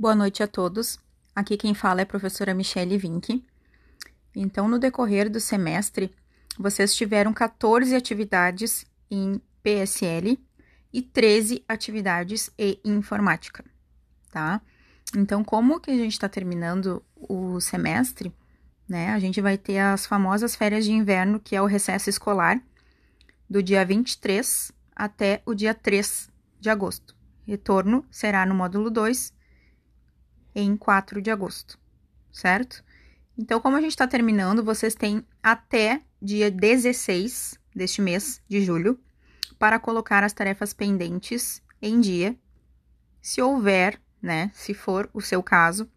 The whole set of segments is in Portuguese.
Boa noite a todos. Aqui quem fala é a professora Michele Vink. Então, no decorrer do semestre, vocês tiveram 14 atividades em PSL e 13 atividades em informática, tá? Então, como que a gente está terminando o semestre, né? A gente vai ter as famosas férias de inverno, que é o recesso escolar, do dia 23 até o dia 3 de agosto. Retorno será no módulo 2 em 4 de agosto, certo? Então, como a gente está terminando, vocês têm até dia 16 deste mês de julho para colocar as tarefas pendentes em dia, se houver, né? Se for o seu caso,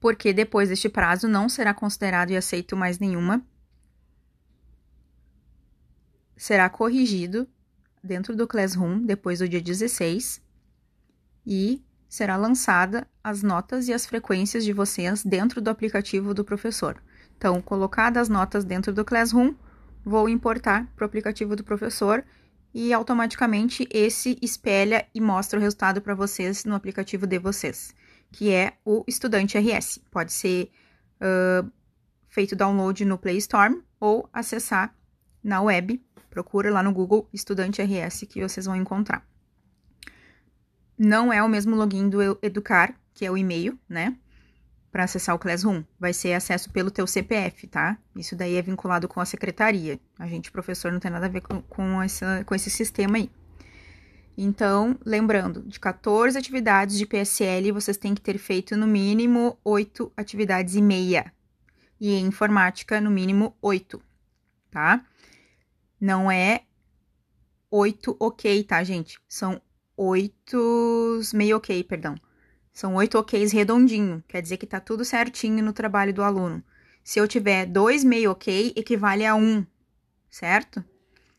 porque depois deste prazo não será considerado e aceito mais nenhuma. Será corrigido dentro do Classroom depois do dia 16 e será lançada as notas e as frequências de vocês dentro do aplicativo do professor. Então, colocadas as notas dentro do Classroom, vou importar para o aplicativo do professor e automaticamente esse espelha e mostra o resultado para vocês no aplicativo de vocês, que é o Estudante RS. Pode ser uh, feito download no Play Store ou acessar na web. Procura lá no Google Estudante RS que vocês vão encontrar não é o mesmo login do Educar, que é o e-mail, né? Para acessar o Classroom. Vai ser acesso pelo teu CPF, tá? Isso daí é vinculado com a secretaria. A gente, professor, não tem nada a ver com, com, essa, com esse sistema aí. Então, lembrando, de 14 atividades de PSL, vocês têm que ter feito no mínimo 8 atividades e meia. E em informática, no mínimo 8, tá? Não é 8 ok, tá, gente? São oito meio ok, perdão. São oito oks redondinho, quer dizer que tá tudo certinho no trabalho do aluno. Se eu tiver dois meio ok, equivale a um, certo?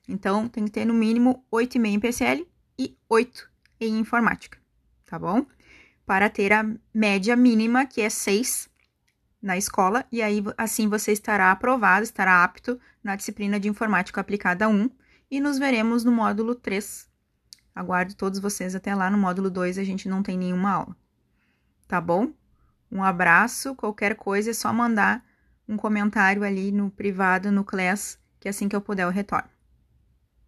Então, tem que ter no mínimo oito meio em PSL e oito em informática, tá bom? Para ter a média mínima, que é seis na escola, e aí assim você estará aprovado, estará apto na disciplina de informática aplicada 1, e nos veremos no módulo 3 Aguardo todos vocês até lá no módulo 2, a gente não tem nenhuma aula. Tá bom? Um abraço, qualquer coisa é só mandar um comentário ali no privado, no Class, que assim que eu puder eu retorno.